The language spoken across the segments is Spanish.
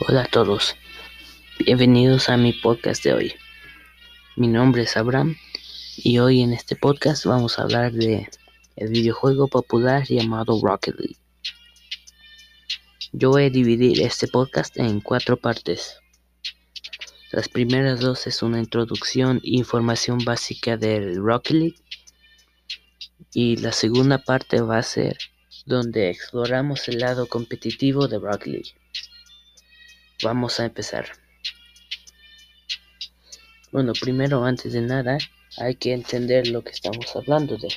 Hola a todos, bienvenidos a mi podcast de hoy. Mi nombre es Abraham y hoy en este podcast vamos a hablar de el videojuego popular llamado Rocket League. Yo voy a dividir este podcast en cuatro partes. Las primeras dos es una introducción e información básica del Rocket League y la segunda parte va a ser donde exploramos el lado competitivo de Rocket League. Vamos a empezar. Bueno, primero, antes de nada, hay que entender lo que estamos hablando de.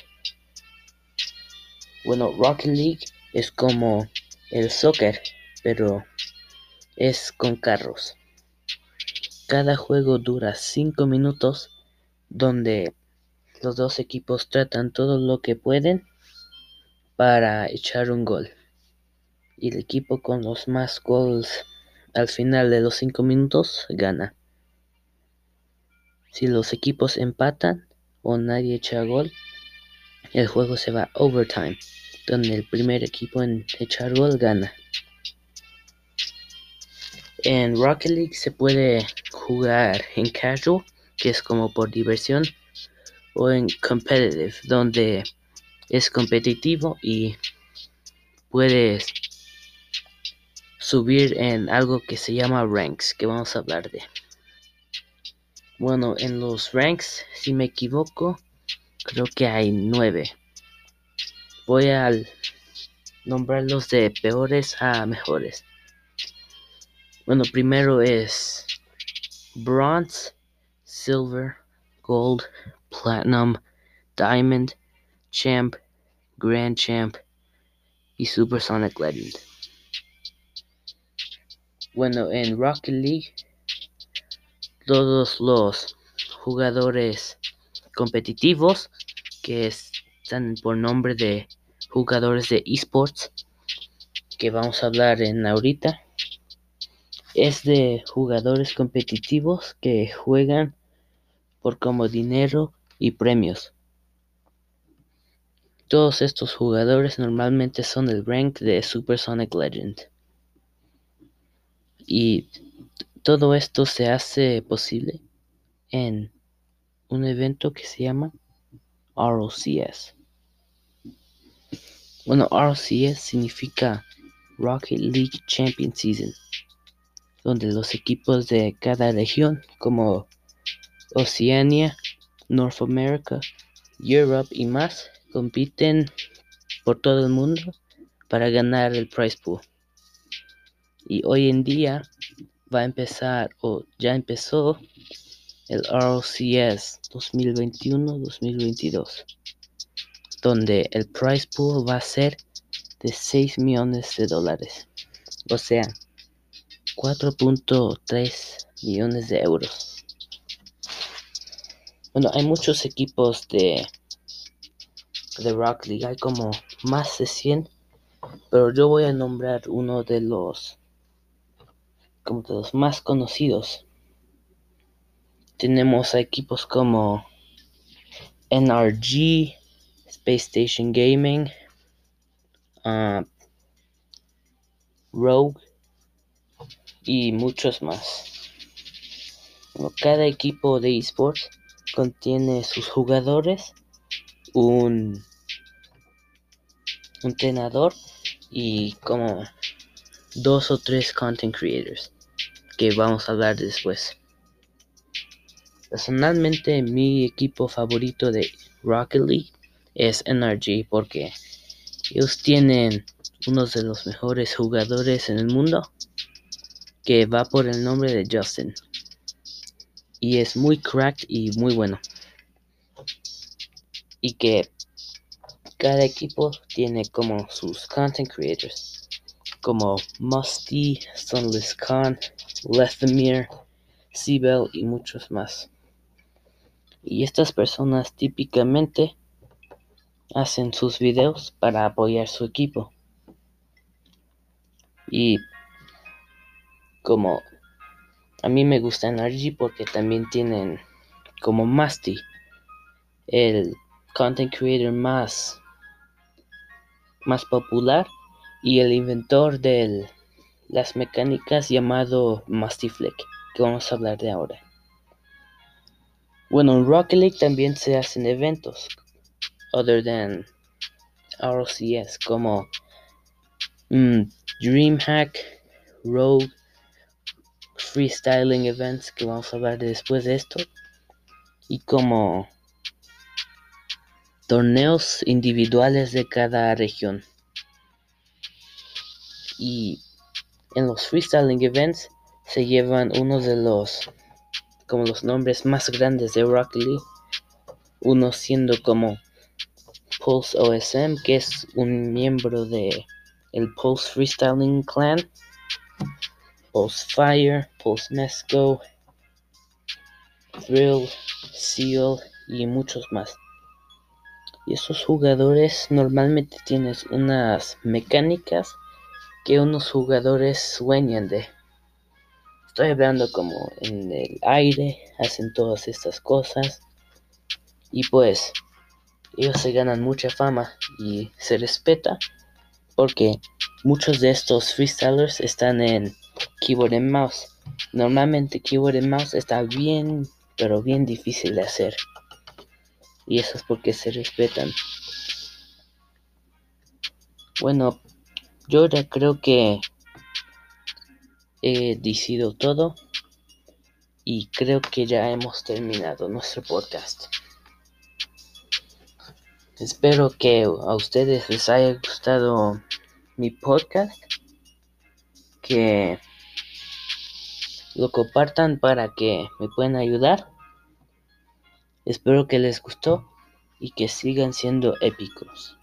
Bueno, Rocket League es como el soccer, pero es con carros. Cada juego dura 5 minutos donde los dos equipos tratan todo lo que pueden para echar un gol. Y el equipo con los más goles al final de los 5 minutos gana. Si los equipos empatan o nadie echa gol, el juego se va overtime, donde el primer equipo en echar gol gana. En Rocket League se puede jugar en casual, que es como por diversión, o en competitive, donde es competitivo y puedes subir en algo que se llama ranks, que vamos a hablar de. Bueno, en los ranks, si me equivoco, creo que hay nueve. Voy a nombrarlos de peores a mejores. Bueno, primero es bronze, silver, gold, platinum, diamond, champ, grand champ y supersonic legend. Bueno, en Rocket League todos los jugadores competitivos que están por nombre de jugadores de esports que vamos a hablar en ahorita es de jugadores competitivos que juegan por como dinero y premios. Todos estos jugadores normalmente son el rank de Supersonic Legend. Y todo esto se hace posible en un evento que se llama ROCS. Bueno, ROCS significa Rocket League Champion Season, donde los equipos de cada región como Oceania, North America, Europe y más compiten por todo el mundo para ganar el prize pool y hoy en día va a empezar o ya empezó el ROCS 2021-2022 donde el price pool va a ser de 6 millones de dólares o sea 4.3 millones de euros. Bueno hay muchos equipos de de Rock League hay como más de 100 pero yo voy a nombrar uno de los como de los más conocidos. Tenemos equipos como NRG, Space Station Gaming, uh, Rogue y muchos más. cada equipo de esports contiene sus jugadores, un entrenador y como dos o tres content creators que vamos a hablar después. Personalmente mi equipo favorito de Rocket League es NRG porque ellos tienen uno de los mejores jugadores en el mundo que va por el nombre de Justin. Y es muy cracked y muy bueno. Y que cada equipo tiene como sus content creators como Musty, Sunless Khan, Lethemir, Sibel y muchos más. Y estas personas típicamente hacen sus videos para apoyar su equipo. Y como a mí me gusta Energy porque también tienen como Musty, el content creator más más popular y el inventor del las mecánicas llamado Mastifleck, que vamos a hablar de ahora. Bueno, en Rocket League también se hacen eventos, other than RCS, como mm, DreamHack, Rogue, Freestyling Events, que vamos a hablar después de esto, y como torneos individuales de cada región. Y en los freestyling events se llevan uno de los como los nombres más grandes de Rock Lee, uno siendo como Pulse OSM, que es un miembro de el Pulse Freestyling Clan, Pulse Fire, Pulse Mesco, Thrill, Seal y muchos más. Y esos jugadores normalmente tienen unas mecánicas que unos jugadores sueñan de. Estoy hablando como en el aire, hacen todas estas cosas. Y pues ellos se ganan mucha fama y se respeta porque muchos de estos freestylers están en keyboard and mouse. Normalmente keyboard and mouse está bien, pero bien difícil de hacer. Y eso es porque se respetan. Bueno, yo ya creo que he decidido todo y creo que ya hemos terminado nuestro podcast. Espero que a ustedes les haya gustado mi podcast, que lo compartan para que me puedan ayudar. Espero que les gustó y que sigan siendo épicos.